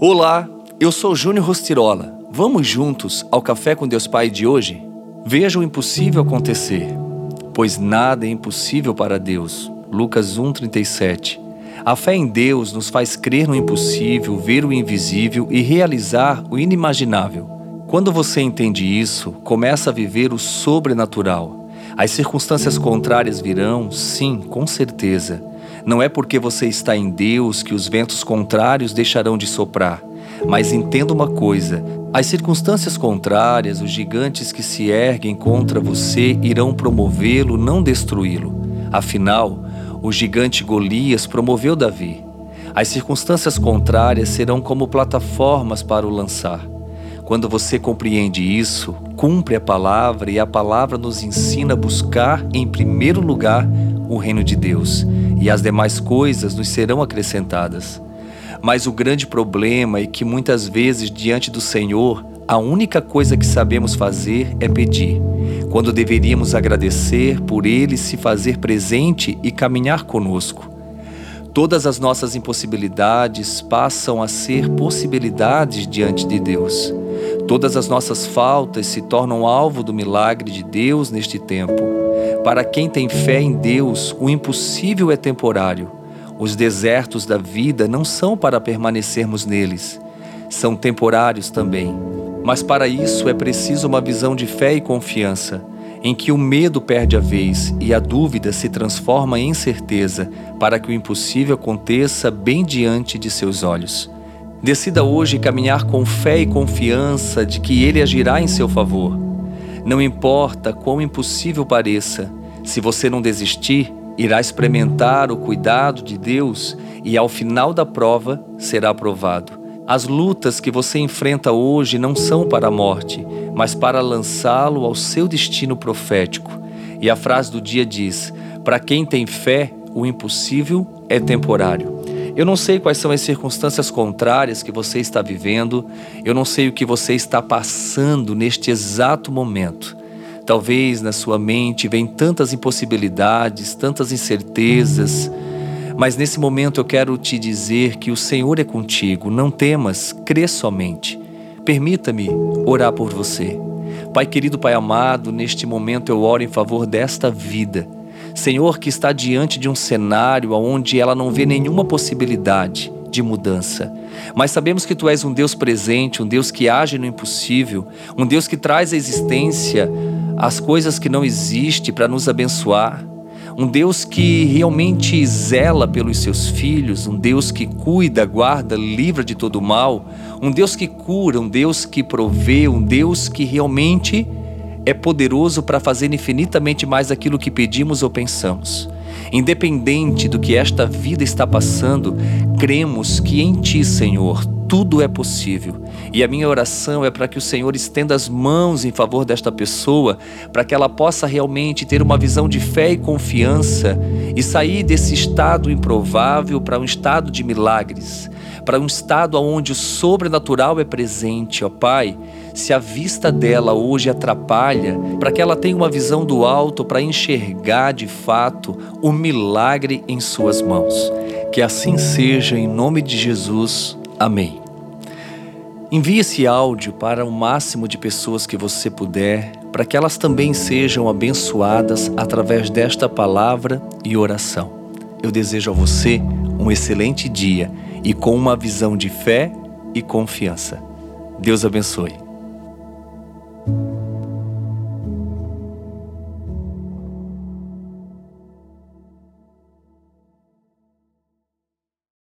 Olá, eu sou Júnior Rostirola. Vamos juntos ao Café com Deus Pai de hoje? Veja o impossível acontecer, pois nada é impossível para Deus. Lucas 1:37. A fé em Deus nos faz crer no impossível, ver o invisível e realizar o inimaginável. Quando você entende isso, começa a viver o sobrenatural. As circunstâncias contrárias virão, sim, com certeza. Não é porque você está em Deus que os ventos contrários deixarão de soprar. Mas entenda uma coisa: as circunstâncias contrárias, os gigantes que se erguem contra você irão promovê-lo, não destruí-lo. Afinal, o gigante Golias promoveu Davi. As circunstâncias contrárias serão como plataformas para o lançar. Quando você compreende isso, cumpre a palavra e a palavra nos ensina a buscar, em primeiro lugar, o reino de Deus e as demais coisas nos serão acrescentadas. Mas o grande problema é que muitas vezes, diante do Senhor, a única coisa que sabemos fazer é pedir, quando deveríamos agradecer por Ele se fazer presente e caminhar conosco. Todas as nossas impossibilidades passam a ser possibilidades diante de Deus. Todas as nossas faltas se tornam alvo do milagre de Deus neste tempo. Para quem tem fé em Deus, o impossível é temporário. Os desertos da vida não são para permanecermos neles, são temporários também. Mas para isso é preciso uma visão de fé e confiança, em que o medo perde a vez e a dúvida se transforma em certeza, para que o impossível aconteça bem diante de seus olhos. Decida hoje caminhar com fé e confiança de que Ele agirá em seu favor não importa quão impossível pareça, se você não desistir, irá experimentar o cuidado de Deus e ao final da prova será aprovado. As lutas que você enfrenta hoje não são para a morte, mas para lançá-lo ao seu destino profético. E a frase do dia diz: Para quem tem fé, o impossível é temporário. Eu não sei quais são as circunstâncias contrárias que você está vivendo, eu não sei o que você está passando neste exato momento. Talvez na sua mente vem tantas impossibilidades, tantas incertezas, mas nesse momento eu quero te dizer que o Senhor é contigo, não temas, crê somente. Permita-me orar por você. Pai querido, Pai amado, neste momento eu oro em favor desta vida Senhor, que está diante de um cenário onde ela não vê nenhuma possibilidade de mudança. Mas sabemos que tu és um Deus presente, um Deus que age no impossível, um Deus que traz à existência as coisas que não existem para nos abençoar. Um Deus que realmente zela pelos seus filhos, um Deus que cuida, guarda, livra de todo mal, um Deus que cura, um Deus que provê, um Deus que realmente é poderoso para fazer infinitamente mais aquilo que pedimos ou pensamos. Independente do que esta vida está passando, cremos que em Ti, Senhor, tudo é possível. E a minha oração é para que o Senhor estenda as mãos em favor desta pessoa, para que ela possa realmente ter uma visão de fé e confiança e sair desse estado improvável para um estado de milagres, para um estado onde o sobrenatural é presente, ó Pai se a vista dela hoje atrapalha, para que ela tenha uma visão do alto para enxergar de fato o milagre em suas mãos. Que assim seja, em nome de Jesus. Amém. Envie esse áudio para o máximo de pessoas que você puder, para que elas também sejam abençoadas através desta palavra e oração. Eu desejo a você um excelente dia e com uma visão de fé e confiança. Deus abençoe.